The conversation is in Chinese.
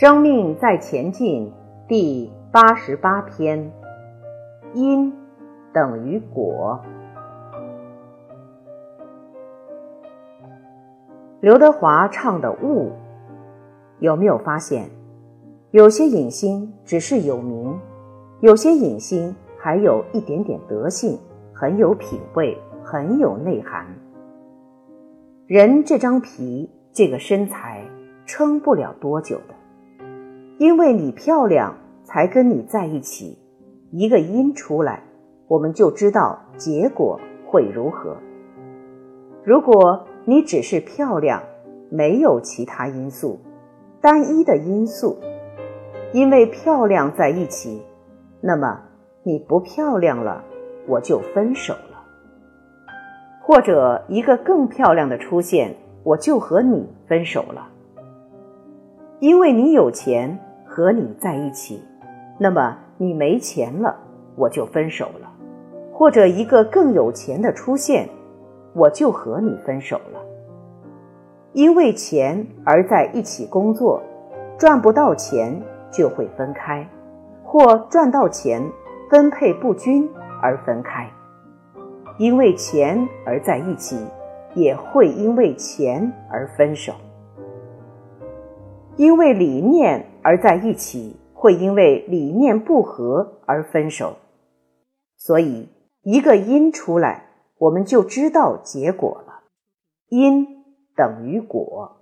生命在前进第八十八篇，因等于果。刘德华唱的《悟》，有没有发现，有些影星只是有名，有些影星还有一点点德性，很有品味，很有内涵。人这张皮，这个身材，撑不了多久的。因为你漂亮，才跟你在一起。一个因出来，我们就知道结果会如何。如果你只是漂亮，没有其他因素，单一的因素，因为漂亮在一起，那么你不漂亮了，我就分手了。或者一个更漂亮的出现，我就和你分手了，因为你有钱。和你在一起，那么你没钱了，我就分手了；或者一个更有钱的出现，我就和你分手了。因为钱而在一起工作，赚不到钱就会分开，或赚到钱分配不均而分开。因为钱而在一起，也会因为钱而分手。因为理念而在一起，会因为理念不合而分手。所以，一个因出来，我们就知道结果了。因等于果。